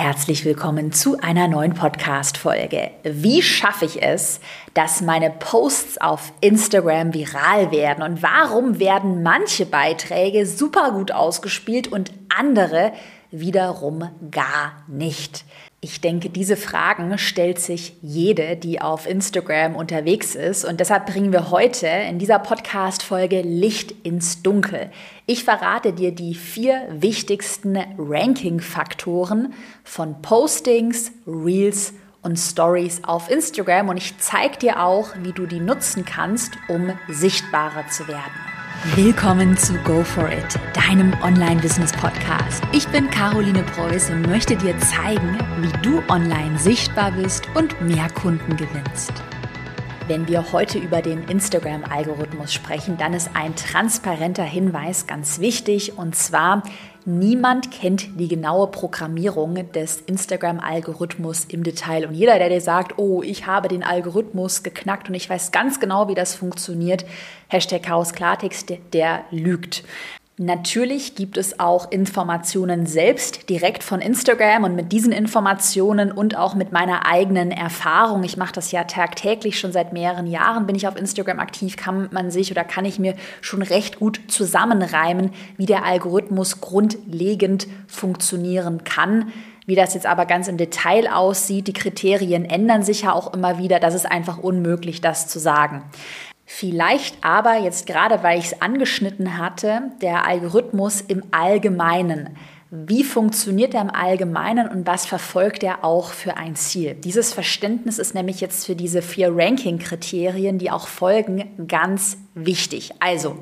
Herzlich willkommen zu einer neuen Podcast-Folge. Wie schaffe ich es, dass meine Posts auf Instagram viral werden? Und warum werden manche Beiträge super gut ausgespielt und andere wiederum gar nicht? Ich denke, diese Fragen stellt sich jede, die auf Instagram unterwegs ist. Und deshalb bringen wir heute in dieser Podcast-Folge Licht ins Dunkel. Ich verrate dir die vier wichtigsten Ranking-Faktoren von Postings, Reels und Stories auf Instagram. Und ich zeige dir auch, wie du die nutzen kannst, um sichtbarer zu werden. Willkommen zu Go For It, deinem Online-Business-Podcast. Ich bin Caroline Preuß und möchte dir zeigen, wie du online sichtbar bist und mehr Kunden gewinnst. Wenn wir heute über den Instagram-Algorithmus sprechen, dann ist ein transparenter Hinweis ganz wichtig und zwar, Niemand kennt die genaue Programmierung des Instagram-Algorithmus im Detail. Und jeder, der dir sagt, oh, ich habe den Algorithmus geknackt und ich weiß ganz genau, wie das funktioniert, Hashtag Chaos Klartext, der lügt. Natürlich gibt es auch Informationen selbst direkt von Instagram und mit diesen Informationen und auch mit meiner eigenen Erfahrung, ich mache das ja tagtäglich schon seit mehreren Jahren, bin ich auf Instagram aktiv, kann man sich oder kann ich mir schon recht gut zusammenreimen, wie der Algorithmus grundlegend funktionieren kann. Wie das jetzt aber ganz im Detail aussieht, die Kriterien ändern sich ja auch immer wieder, das ist einfach unmöglich, das zu sagen. Vielleicht aber jetzt gerade, weil ich es angeschnitten hatte, der Algorithmus im Allgemeinen. Wie funktioniert er im Allgemeinen und was verfolgt er auch für ein Ziel? Dieses Verständnis ist nämlich jetzt für diese vier Ranking-Kriterien, die auch folgen, ganz wichtig. Also,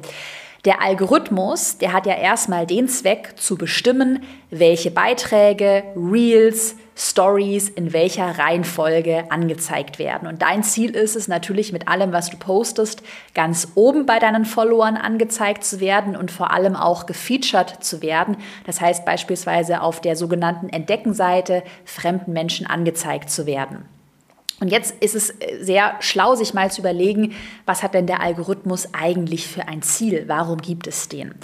der Algorithmus, der hat ja erstmal den Zweck zu bestimmen, welche Beiträge, Reels, Stories in welcher Reihenfolge angezeigt werden. Und dein Ziel ist es natürlich mit allem, was du postest, ganz oben bei deinen Followern angezeigt zu werden und vor allem auch gefeatured zu werden. Das heißt beispielsweise auf der sogenannten Entdeckenseite fremden Menschen angezeigt zu werden. Und jetzt ist es äh, sehr schlau, sich mal zu überlegen, was hat denn der Algorithmus eigentlich für ein Ziel? Warum gibt es den?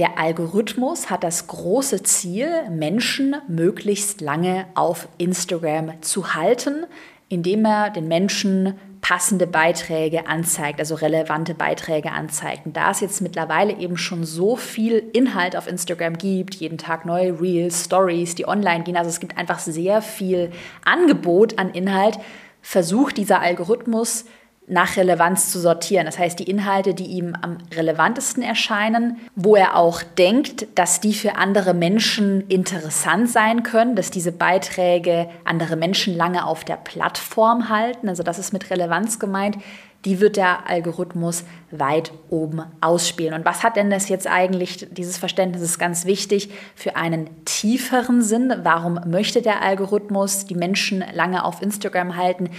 Der Algorithmus hat das große Ziel, Menschen möglichst lange auf Instagram zu halten, indem er den Menschen passende Beiträge anzeigt, also relevante Beiträge anzeigt. Und da es jetzt mittlerweile eben schon so viel Inhalt auf Instagram gibt, jeden Tag neue Reels, Stories, die online gehen, also es gibt einfach sehr viel Angebot an Inhalt, versucht dieser Algorithmus nach Relevanz zu sortieren. Das heißt, die Inhalte, die ihm am relevantesten erscheinen, wo er auch denkt, dass die für andere Menschen interessant sein können, dass diese Beiträge andere Menschen lange auf der Plattform halten. Also das ist mit Relevanz gemeint die wird der Algorithmus weit oben ausspielen. Und was hat denn das jetzt eigentlich, dieses Verständnis ist ganz wichtig, für einen tieferen Sinn? Warum möchte der Algorithmus die Menschen lange auf Instagram halten?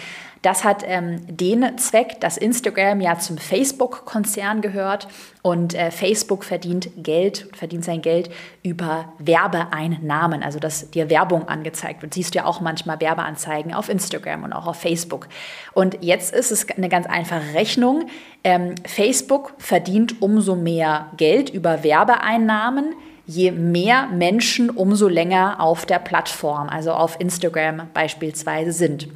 Das hat ähm, den Zweck, dass Instagram ja zum Facebook-Konzern gehört und äh, Facebook verdient Geld, verdient sein Geld über Werbeeinnahmen, also dass dir Werbung angezeigt wird. Siehst du ja auch manchmal Werbeanzeigen auf Instagram und auch auf Facebook. Und jetzt ist es eine ganz einfache Rechnung. Ähm, Facebook verdient umso mehr Geld über Werbeeinnahmen je mehr Menschen umso länger auf der Plattform, also auf Instagram beispielsweise sind.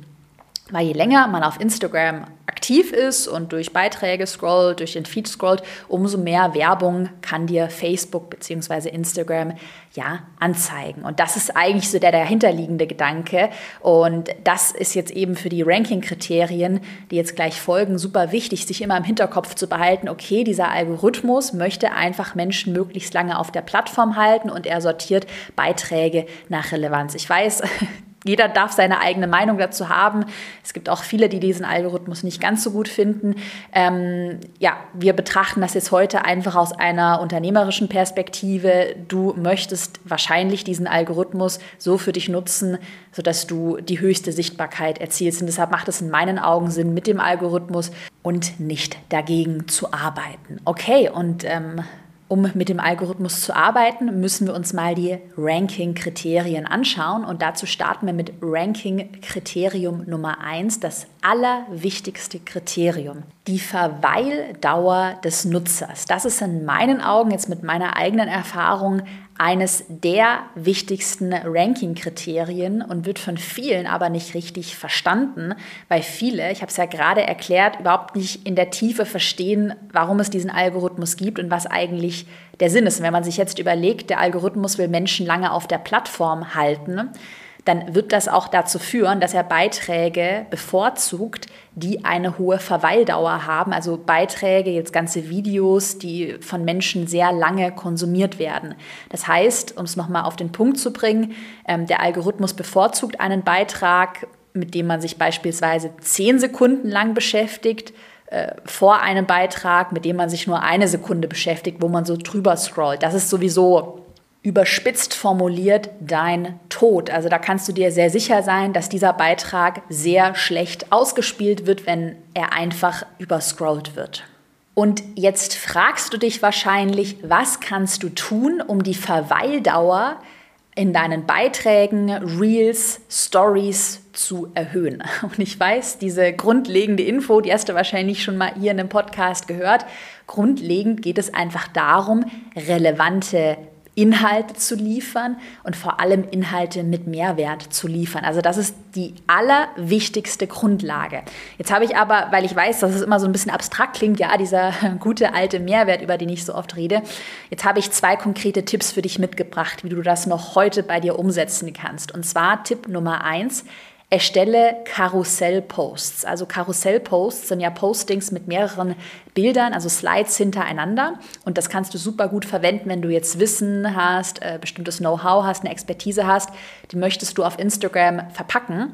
Weil je länger man auf Instagram aktiv ist und durch Beiträge scrollt, durch den Feed scrollt, umso mehr Werbung kann dir Facebook bzw. Instagram ja anzeigen. Und das ist eigentlich so der dahinterliegende Gedanke. Und das ist jetzt eben für die Ranking-Kriterien, die jetzt gleich folgen, super wichtig, sich immer im Hinterkopf zu behalten, okay, dieser Algorithmus möchte einfach Menschen möglichst lange auf der Plattform halten und er sortiert Beiträge nach Relevanz. Ich weiß, jeder darf seine eigene Meinung dazu haben. Es gibt auch viele, die diesen Algorithmus nicht ganz so gut finden. Ähm, ja, wir betrachten das jetzt heute einfach aus einer unternehmerischen Perspektive. Du möchtest wahrscheinlich diesen Algorithmus so für dich nutzen, sodass du die höchste Sichtbarkeit erzielst. Und deshalb macht es in meinen Augen Sinn, mit dem Algorithmus und nicht dagegen zu arbeiten. Okay, und ähm, um mit dem Algorithmus zu arbeiten, müssen wir uns mal die Ranking-Kriterien anschauen. Und dazu starten wir mit Ranking-Kriterium Nummer eins, das allerwichtigste Kriterium. Die Verweildauer des Nutzers. Das ist in meinen Augen jetzt mit meiner eigenen Erfahrung eines der wichtigsten Ranking-Kriterien und wird von vielen aber nicht richtig verstanden, weil viele, ich habe es ja gerade erklärt, überhaupt nicht in der Tiefe verstehen, warum es diesen Algorithmus gibt und was eigentlich der Sinn ist. Und wenn man sich jetzt überlegt, der Algorithmus will Menschen lange auf der Plattform halten, dann wird das auch dazu führen, dass er Beiträge bevorzugt, die eine hohe Verweildauer haben. Also Beiträge, jetzt ganze Videos, die von Menschen sehr lange konsumiert werden. Das heißt, um es nochmal auf den Punkt zu bringen, ähm, der Algorithmus bevorzugt einen Beitrag, mit dem man sich beispielsweise zehn Sekunden lang beschäftigt, äh, vor einem Beitrag, mit dem man sich nur eine Sekunde beschäftigt, wo man so drüber scrollt. Das ist sowieso überspitzt formuliert dein Tod. Also da kannst du dir sehr sicher sein, dass dieser Beitrag sehr schlecht ausgespielt wird, wenn er einfach überscrollt wird. Und jetzt fragst du dich wahrscheinlich, was kannst du tun, um die Verweildauer in deinen Beiträgen, Reels, Stories zu erhöhen. Und ich weiß, diese grundlegende Info, die hast du wahrscheinlich schon mal hier in einem Podcast gehört. Grundlegend geht es einfach darum, relevante Inhalte zu liefern und vor allem Inhalte mit Mehrwert zu liefern. Also das ist die allerwichtigste Grundlage. Jetzt habe ich aber, weil ich weiß, dass es immer so ein bisschen abstrakt klingt, ja, dieser gute alte Mehrwert, über den ich so oft rede, jetzt habe ich zwei konkrete Tipps für dich mitgebracht, wie du das noch heute bei dir umsetzen kannst. Und zwar Tipp Nummer eins, Erstelle Karussellposts. Also Karussellposts sind ja Postings mit mehreren Bildern, also Slides hintereinander. Und das kannst du super gut verwenden, wenn du jetzt Wissen hast, äh, bestimmtes Know-how hast, eine Expertise hast. Die möchtest du auf Instagram verpacken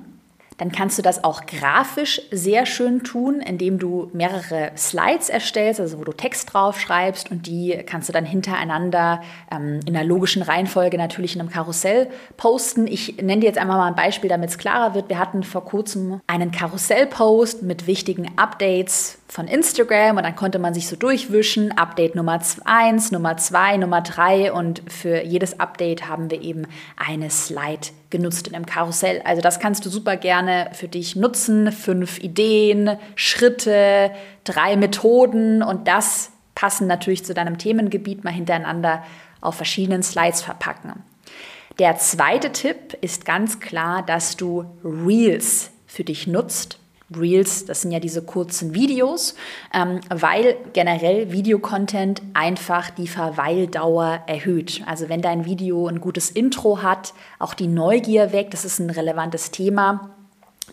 dann kannst du das auch grafisch sehr schön tun, indem du mehrere Slides erstellst, also wo du Text drauf schreibst und die kannst du dann hintereinander ähm, in einer logischen Reihenfolge natürlich in einem Karussell posten. Ich nenne dir jetzt einmal mal ein Beispiel, damit es klarer wird. Wir hatten vor kurzem einen Karussell-Post mit wichtigen Updates von Instagram und dann konnte man sich so durchwischen. Update Nummer 1, Nummer 2, Nummer 3 und für jedes Update haben wir eben eine Slide genutzt in einem Karussell. Also das kannst du super gerne für dich nutzen. Fünf Ideen, Schritte, drei Methoden und das passen natürlich zu deinem Themengebiet mal hintereinander auf verschiedenen Slides verpacken. Der zweite Tipp ist ganz klar, dass du Reels für dich nutzt Reels, das sind ja diese kurzen Videos, ähm, weil generell Videocontent einfach die Verweildauer erhöht. Also wenn dein Video ein gutes Intro hat, auch die Neugier weg, das ist ein relevantes Thema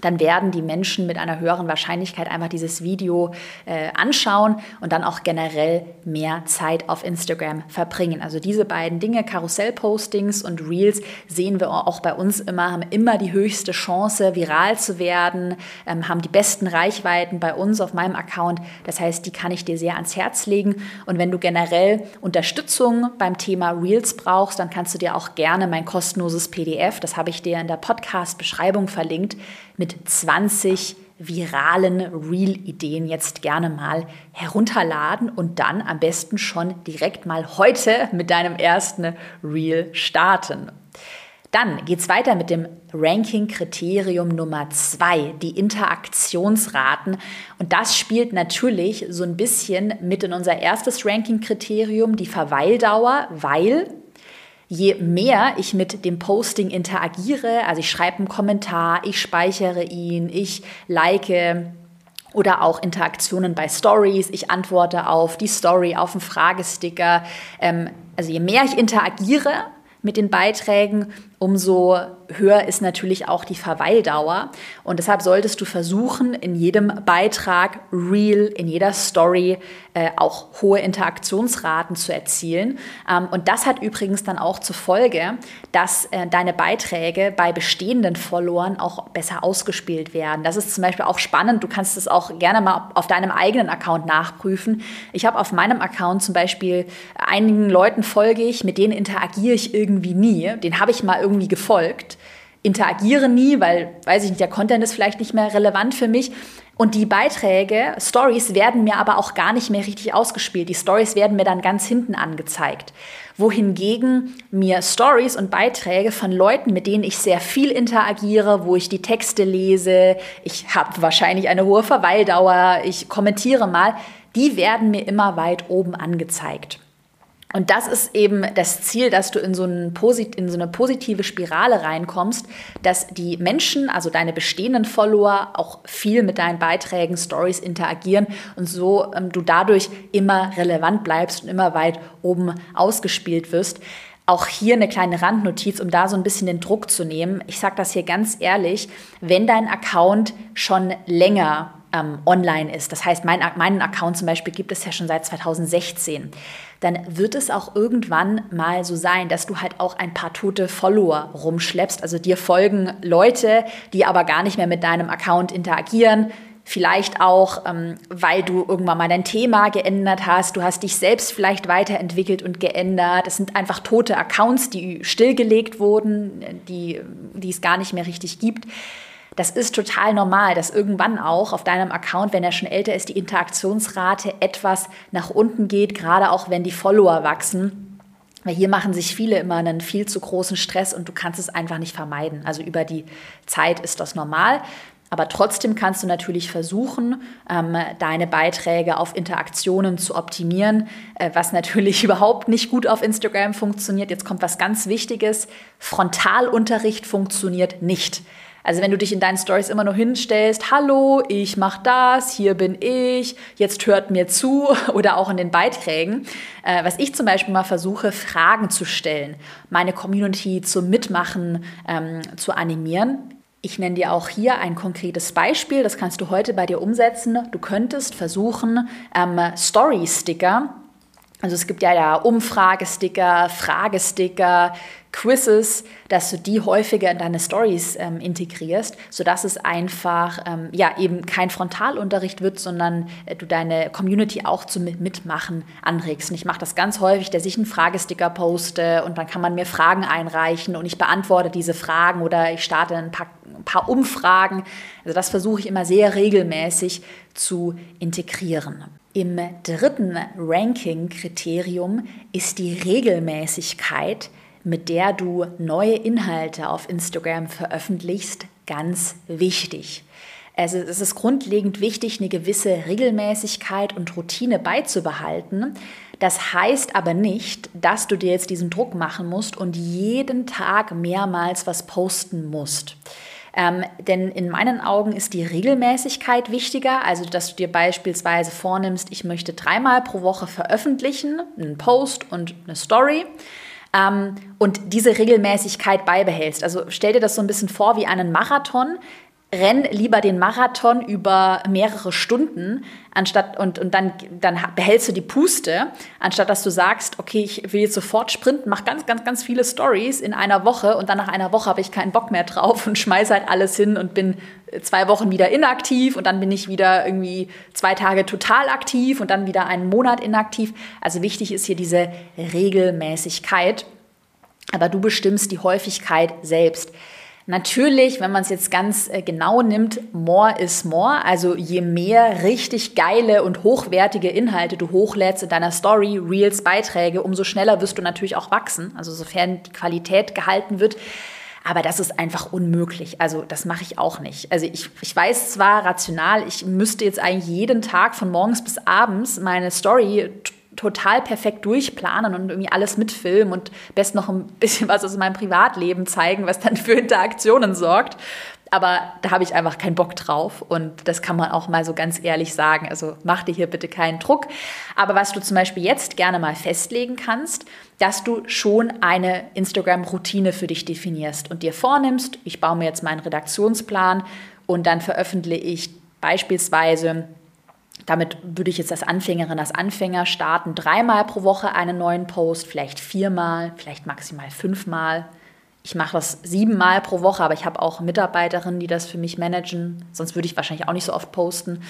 dann werden die Menschen mit einer höheren Wahrscheinlichkeit einfach dieses Video äh, anschauen und dann auch generell mehr Zeit auf Instagram verbringen. Also diese beiden Dinge, Karussellpostings und Reels, sehen wir auch bei uns immer, haben immer die höchste Chance, viral zu werden, ähm, haben die besten Reichweiten bei uns auf meinem Account. Das heißt, die kann ich dir sehr ans Herz legen. Und wenn du generell Unterstützung beim Thema Reels brauchst, dann kannst du dir auch gerne mein kostenloses PDF, das habe ich dir in der Podcast-Beschreibung verlinkt, mit 20 viralen Reel-Ideen jetzt gerne mal herunterladen und dann am besten schon direkt mal heute mit deinem ersten Reel starten. Dann geht es weiter mit dem Ranking-Kriterium Nummer zwei, die Interaktionsraten. Und das spielt natürlich so ein bisschen mit in unser erstes Ranking-Kriterium, die Verweildauer, weil je mehr ich mit dem Posting interagiere, also ich schreibe einen Kommentar, ich speichere ihn, ich like oder auch Interaktionen bei Stories, ich antworte auf die Story, auf einen Fragesticker. Ähm, also je mehr ich interagiere mit den Beiträgen, umso höher ist natürlich auch die Verweildauer. Und deshalb solltest du versuchen, in jedem Beitrag, Reel, in jeder Story äh, auch hohe Interaktionsraten zu erzielen. Ähm, und das hat übrigens dann auch zur Folge, dass äh, deine Beiträge bei bestehenden Followern auch besser ausgespielt werden. Das ist zum Beispiel auch spannend. Du kannst es auch gerne mal auf deinem eigenen Account nachprüfen. Ich habe auf meinem Account zum Beispiel einigen Leuten folge ich, mit denen interagiere ich irgendwie nie. Den habe ich mal irgendwie gefolgt, interagiere nie, weil, weiß ich nicht, der Content ist vielleicht nicht mehr relevant für mich. Und die Beiträge, Stories werden mir aber auch gar nicht mehr richtig ausgespielt. Die Stories werden mir dann ganz hinten angezeigt. Wohingegen mir Stories und Beiträge von Leuten, mit denen ich sehr viel interagiere, wo ich die Texte lese, ich habe wahrscheinlich eine hohe Verweildauer, ich kommentiere mal, die werden mir immer weit oben angezeigt. Und das ist eben das Ziel, dass du in so, in so, eine positive Spirale reinkommst, dass die Menschen, also deine bestehenden Follower, auch viel mit deinen Beiträgen, Stories interagieren und so ähm, du dadurch immer relevant bleibst und immer weit oben ausgespielt wirst. Auch hier eine kleine Randnotiz, um da so ein bisschen den Druck zu nehmen. Ich sage das hier ganz ehrlich, wenn dein Account schon länger ähm, online ist, das heißt, mein, meinen Account zum Beispiel gibt es ja schon seit 2016, dann wird es auch irgendwann mal so sein, dass du halt auch ein paar tote Follower rumschleppst. Also dir folgen Leute, die aber gar nicht mehr mit deinem Account interagieren. Vielleicht auch, ähm, weil du irgendwann mal dein Thema geändert hast. Du hast dich selbst vielleicht weiterentwickelt und geändert. Es sind einfach tote Accounts, die stillgelegt wurden, die, die es gar nicht mehr richtig gibt. Das ist total normal, dass irgendwann auch auf deinem Account, wenn er schon älter ist, die Interaktionsrate etwas nach unten geht, gerade auch wenn die Follower wachsen. Weil hier machen sich viele immer einen viel zu großen Stress und du kannst es einfach nicht vermeiden. Also über die Zeit ist das normal. Aber trotzdem kannst du natürlich versuchen, ähm, deine Beiträge auf Interaktionen zu optimieren, äh, was natürlich überhaupt nicht gut auf Instagram funktioniert. Jetzt kommt was ganz Wichtiges. Frontalunterricht funktioniert nicht. Also wenn du dich in deinen Stories immer nur hinstellst, hallo, ich mache das, hier bin ich, jetzt hört mir zu oder auch in den Beiträgen, äh, was ich zum Beispiel mal versuche, Fragen zu stellen, meine Community zum Mitmachen ähm, zu animieren. Ich nenne dir auch hier ein konkretes Beispiel, das kannst du heute bei dir umsetzen. Du könntest versuchen, ähm, Story-Sticker also es gibt ja da Umfragesticker, Fragesticker, Quizzes, dass du die häufiger in deine Stories ähm, integrierst, sodass es einfach ähm, ja eben kein Frontalunterricht wird, sondern äh, du deine Community auch zum Mitmachen anregst. Und ich mache das ganz häufig, dass ich einen Fragesticker poste und dann kann man mir Fragen einreichen und ich beantworte diese Fragen oder ich starte ein paar, ein paar Umfragen. Also das versuche ich immer sehr regelmäßig zu integrieren. Im dritten Ranking-Kriterium ist die Regelmäßigkeit, mit der du neue Inhalte auf Instagram veröffentlichst, ganz wichtig. Also es ist grundlegend wichtig, eine gewisse Regelmäßigkeit und Routine beizubehalten. Das heißt aber nicht, dass du dir jetzt diesen Druck machen musst und jeden Tag mehrmals was posten musst. Ähm, denn in meinen Augen ist die Regelmäßigkeit wichtiger, also dass du dir beispielsweise vornimmst, ich möchte dreimal pro Woche veröffentlichen, einen Post und eine Story. Ähm, und diese Regelmäßigkeit beibehältst. Also stell dir das so ein bisschen vor wie einen Marathon renn lieber den Marathon über mehrere Stunden, anstatt und, und dann, dann behältst du die Puste, anstatt dass du sagst, okay, ich will jetzt sofort sprinten, mach ganz, ganz, ganz viele Stories in einer Woche und dann nach einer Woche habe ich keinen Bock mehr drauf und schmeiß halt alles hin und bin zwei Wochen wieder inaktiv und dann bin ich wieder irgendwie zwei Tage total aktiv und dann wieder einen Monat inaktiv. Also wichtig ist hier diese Regelmäßigkeit, aber du bestimmst die Häufigkeit selbst. Natürlich, wenn man es jetzt ganz äh, genau nimmt, more is more. Also je mehr richtig geile und hochwertige Inhalte du hochlädst in deiner Story, Reels, Beiträge, umso schneller wirst du natürlich auch wachsen. Also sofern die Qualität gehalten wird. Aber das ist einfach unmöglich. Also das mache ich auch nicht. Also ich, ich weiß zwar rational, ich müsste jetzt eigentlich jeden Tag von morgens bis abends meine Story total perfekt durchplanen und irgendwie alles mitfilmen und best noch ein bisschen was aus meinem Privatleben zeigen, was dann für Interaktionen sorgt. Aber da habe ich einfach keinen Bock drauf und das kann man auch mal so ganz ehrlich sagen. Also mach dir hier bitte keinen Druck. Aber was du zum Beispiel jetzt gerne mal festlegen kannst, dass du schon eine Instagram-Routine für dich definierst und dir vornimmst, ich baue mir jetzt meinen Redaktionsplan und dann veröffentliche ich beispielsweise damit würde ich jetzt als Anfängerin, als Anfänger starten, dreimal pro Woche einen neuen Post, vielleicht viermal, vielleicht maximal fünfmal. Ich mache das siebenmal pro Woche, aber ich habe auch Mitarbeiterinnen, die das für mich managen. Sonst würde ich wahrscheinlich auch nicht so oft posten.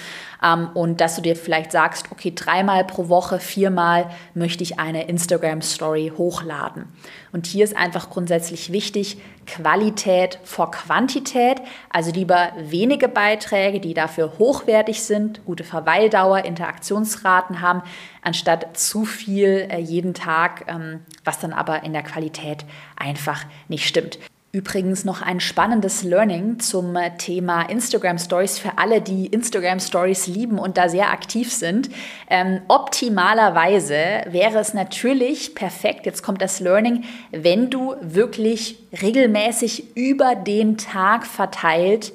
Ähm, und dass du dir vielleicht sagst, okay, dreimal pro Woche, viermal möchte ich eine Instagram-Story hochladen. Und hier ist einfach grundsätzlich wichtig, Qualität vor Quantität, also lieber wenige Beiträge, die dafür hochwertig sind, gute Verweildauer, Interaktionsraten haben, anstatt zu viel äh, jeden Tag, ähm, was dann aber in der Qualität einfach nicht stimmt. Übrigens noch ein spannendes Learning zum Thema Instagram Stories für alle, die Instagram Stories lieben und da sehr aktiv sind. Ähm, optimalerweise wäre es natürlich perfekt, jetzt kommt das Learning, wenn du wirklich regelmäßig über den Tag verteilt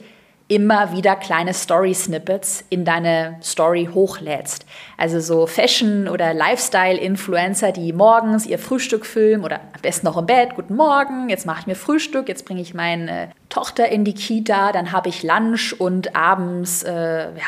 immer wieder kleine Story-Snippets in deine Story hochlädst. Also so Fashion- oder Lifestyle-Influencer, die morgens ihr Frühstück filmen oder am besten noch im Bett. Guten Morgen, jetzt mache ich mir Frühstück, jetzt bringe ich meine Tochter in die Kita, dann habe ich Lunch und abends, äh, ja,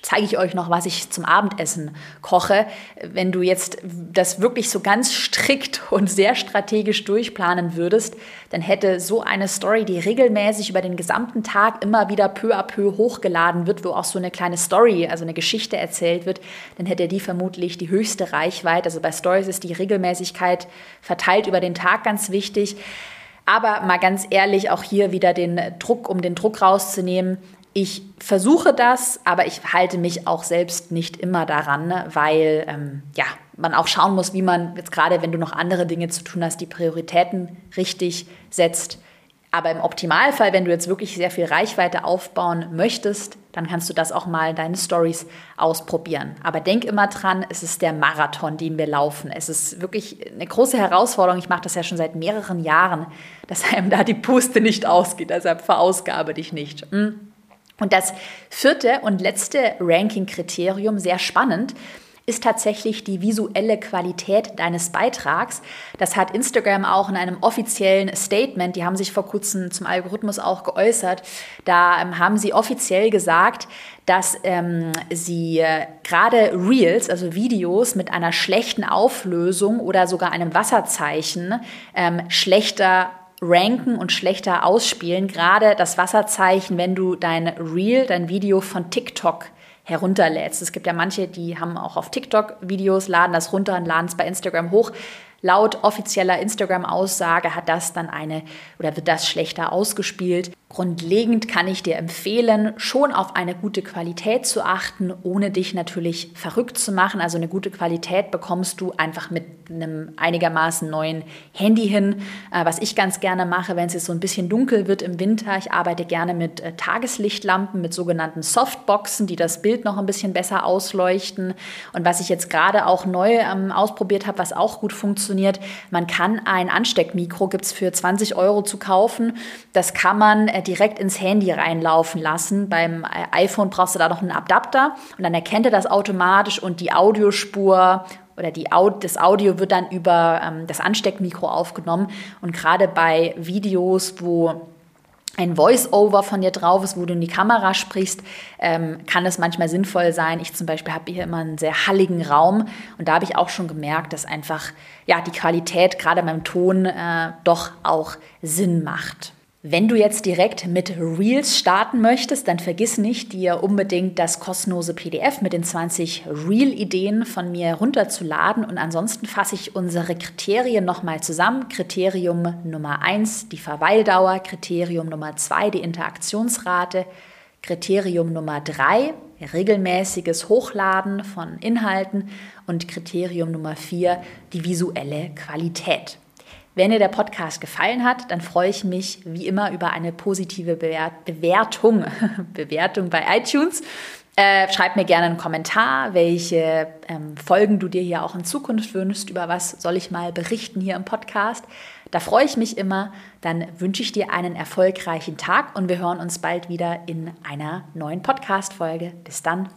zeige ich euch noch, was ich zum Abendessen koche. Wenn du jetzt das wirklich so ganz strikt und sehr strategisch durchplanen würdest, dann hätte so eine Story, die regelmäßig über den gesamten Tag immer wieder peu à peu hochgeladen wird, wo auch so eine kleine Story, also eine Geschichte erzählt wird, dann hätte die vermutlich die höchste Reichweite. Also bei Stories ist die Regelmäßigkeit verteilt über den Tag ganz wichtig. Aber mal ganz ehrlich, auch hier wieder den Druck, um den Druck rauszunehmen. Ich versuche das, aber ich halte mich auch selbst nicht immer daran, weil ähm, ja, man auch schauen muss, wie man jetzt gerade, wenn du noch andere Dinge zu tun hast, die Prioritäten richtig setzt. Aber im Optimalfall, wenn du jetzt wirklich sehr viel Reichweite aufbauen möchtest, dann kannst du das auch mal in deinen Stories ausprobieren. Aber denk immer dran, es ist der Marathon, den wir laufen. Es ist wirklich eine große Herausforderung. Ich mache das ja schon seit mehreren Jahren, dass einem da die Puste nicht ausgeht. Deshalb verausgabe dich nicht. Hm? Und das vierte und letzte Ranking-Kriterium, sehr spannend, ist tatsächlich die visuelle Qualität deines Beitrags. Das hat Instagram auch in einem offiziellen Statement, die haben sich vor kurzem zum Algorithmus auch geäußert, da ähm, haben sie offiziell gesagt, dass ähm, sie äh, gerade Reels, also Videos mit einer schlechten Auflösung oder sogar einem Wasserzeichen ähm, schlechter ranken und schlechter ausspielen. Gerade das Wasserzeichen, wenn du dein Reel, dein Video von TikTok herunterlädst. Es gibt ja manche, die haben auch auf TikTok Videos, laden das runter und laden es bei Instagram hoch. Laut offizieller Instagram-Aussage hat das dann eine oder wird das schlechter ausgespielt. Grundlegend kann ich dir empfehlen, schon auf eine gute Qualität zu achten, ohne dich natürlich verrückt zu machen. Also eine gute Qualität bekommst du einfach mit einem einigermaßen neuen Handy hin. Äh, was ich ganz gerne mache, wenn es jetzt so ein bisschen dunkel wird im Winter, ich arbeite gerne mit äh, Tageslichtlampen, mit sogenannten Softboxen, die das Bild noch ein bisschen besser ausleuchten. Und was ich jetzt gerade auch neu ähm, ausprobiert habe, was auch gut funktioniert, man kann ein Ansteckmikro, gibt es für 20 Euro zu kaufen. Das kann man äh, direkt ins Handy reinlaufen lassen. Beim iPhone brauchst du da noch einen Adapter und dann erkennt er das automatisch und die Audiospur oder die Aud das Audio wird dann über ähm, das Ansteckmikro aufgenommen. Und gerade bei Videos, wo ein Voice-Over von dir drauf ist, wo du in die Kamera sprichst, ähm, kann es manchmal sinnvoll sein. Ich zum Beispiel habe hier immer einen sehr halligen Raum und da habe ich auch schon gemerkt, dass einfach ja die Qualität gerade beim Ton äh, doch auch Sinn macht. Wenn du jetzt direkt mit Reels starten möchtest, dann vergiss nicht, dir unbedingt das kostenlose PDF mit den 20 Reel-Ideen von mir runterzuladen. Und ansonsten fasse ich unsere Kriterien nochmal zusammen. Kriterium Nummer 1, die Verweildauer. Kriterium Nummer 2, die Interaktionsrate. Kriterium Nummer 3, regelmäßiges Hochladen von Inhalten. Und Kriterium Nummer 4, die visuelle Qualität. Wenn dir der Podcast gefallen hat, dann freue ich mich wie immer über eine positive Bewertung, Bewertung bei iTunes. Äh, schreib mir gerne einen Kommentar, welche ähm, Folgen du dir hier auch in Zukunft wünschst, über was soll ich mal berichten hier im Podcast. Da freue ich mich immer. Dann wünsche ich dir einen erfolgreichen Tag und wir hören uns bald wieder in einer neuen Podcast-Folge. Bis dann.